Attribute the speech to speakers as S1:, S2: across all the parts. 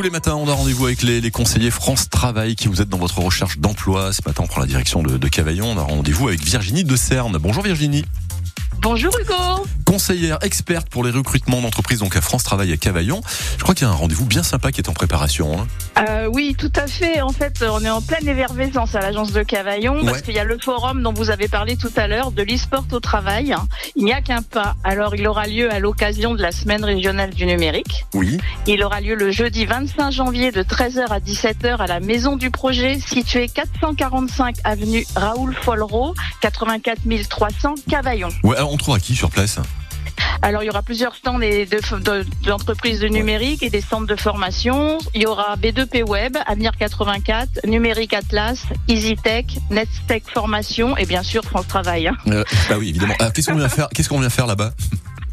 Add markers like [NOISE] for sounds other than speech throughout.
S1: Tous les matins, on a rendez-vous avec les, conseillers France Travail qui vous êtes dans votre recherche d'emploi. Ce matin, on prend la direction de, de Cavaillon. On a rendez-vous avec Virginie de Cerne. Bonjour Virginie.
S2: Bonjour Hugo.
S1: Conseillère experte pour les recrutements d'entreprises donc à France Travail à Cavaillon. Je crois qu'il y a un rendez-vous bien sympa qui est en préparation. Hein.
S2: Euh, oui, tout à fait. En fait, on est en pleine effervescence à l'agence de Cavaillon parce qu'il y a le forum dont vous avez parlé tout à l'heure de l'e-sport au travail. Il n'y a qu'un pas. Alors, il aura lieu à l'occasion de la semaine régionale du numérique.
S1: Oui.
S2: Il aura lieu le jeudi 25 janvier de 13h à 17h à la maison du projet située 445 avenue Raoul Follereau, 84 300 Cavaillon.
S1: Ouais, alors on trouve à qui sur place?
S2: Alors, il y aura plusieurs stands d'entreprises de, de, numérique et des centres de formation. Il y aura B2P Web, Avenir 84, Numérique Atlas, EasyTech, NetTech Formation et bien sûr France Travail. Hein.
S1: Euh, bah oui, évidemment. Qu'est-ce qu'on vient [LAUGHS] faire Qu'est-ce qu'on vient faire là-bas?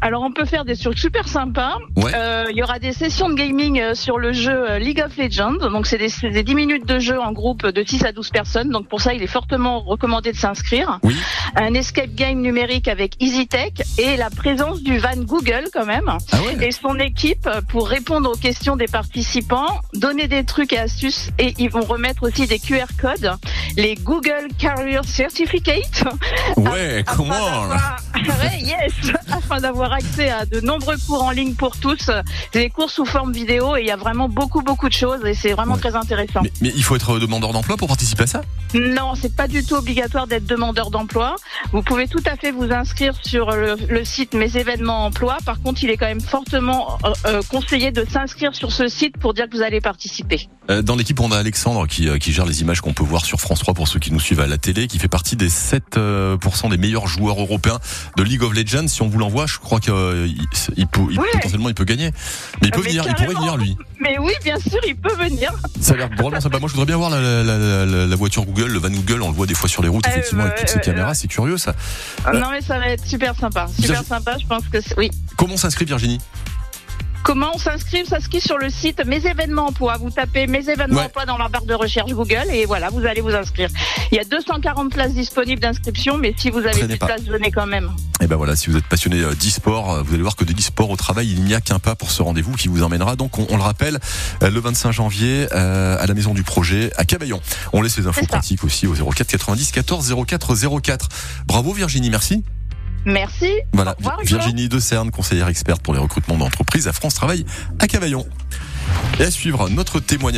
S2: Alors on peut faire des trucs super sympas.
S1: Ouais.
S2: Euh, il y aura des sessions de gaming euh, sur le jeu euh, League of Legends. Donc c'est des, des 10 minutes de jeu en groupe de 6 à 12 personnes. Donc pour ça il est fortement recommandé de s'inscrire.
S1: Oui.
S2: Un escape game numérique avec EasyTech et la présence du van Google quand même.
S1: Ah ouais.
S2: Et son équipe pour répondre aux questions des participants, donner des trucs et astuces et ils vont remettre aussi des QR codes, les Google Career Certificate.
S1: Ouais, comment
S2: ouais, yes, [LAUGHS] afin d'avoir accès à de nombreux cours en ligne pour tous, des cours sous forme vidéo et il y a vraiment beaucoup beaucoup de choses et c'est vraiment
S1: Ouais.
S2: très intéressant.
S1: mais, mais il faut être demandeur d'emploi pour participer à ça?
S2: Non, c'est pas du tout obligatoire d'être demandeur d'emploi. Vous pouvez tout à fait vous inscrire sur le, le site Mes événements emploi. Par contre, il est quand même fortement euh, euh, conseillé de s'inscrire sur ce site pour dire que vous allez participer.
S1: Euh, Dans l'équipe, on a Alexandre qui, euh, qui gère les images qu'on peut voir sur France 3 pour ceux qui nous suivent à la télé, qui fait partie des 7% euh, pourcent des meilleurs joueurs européens de League of Legends. Si on vous l'envoie, je crois qu'il il peut, il- potentiellement il peut gagner. Mais il peut
S2: Mais
S1: venir, il pourrait venir lui.
S2: Mais oui, bien sûr, il peut venir.
S1: Ça a l'air drôlement sympa. Moi, je voudrais bien voir la, la, la, la- la voiture Google, le van Google. On le voit des fois sur les routes,
S2: Euh,
S1: effectivement, avec toutes ces
S2: euh,
S1: caméras. C'est curieux, ça.
S2: Non, mais ça va être super sympa. Super sympa, je pense que. Oui.
S1: Comment s'inscrit Virginie?
S2: Comment on s'inscrit Ça s'inscrit sur le site Mes événements emploi. Vous tapez Mes événements
S1: Ouais.
S2: emploi dans la barre de recherche Google et voilà, vous allez vous inscrire. Il y a 240 places disponibles d'inscription, mais si vous avez
S1: Traînez
S2: plus de
S1: pas.
S2: place, venez quand même.
S1: Et ben voilà, si vous êtes passionné euh, d'e-sport, euh, vous allez voir que de l'e-sport au travail, il n'y a qu'un pas pour ce rendez-vous qui vous emmènera. Donc, on, on le rappelle, euh, le 25 janvier euh, à la maison du projet à Cavaillon. On laisse les infos pratiques aussi au 04 90 14 04 04. Bravo Virginie, merci.
S2: Merci.
S1: Voilà,
S2: revoir.
S1: Virginie de Cerne, conseillère experte pour les recrutements d'entreprises à France Travail à Cavaillon. Et à suivre notre témoignage.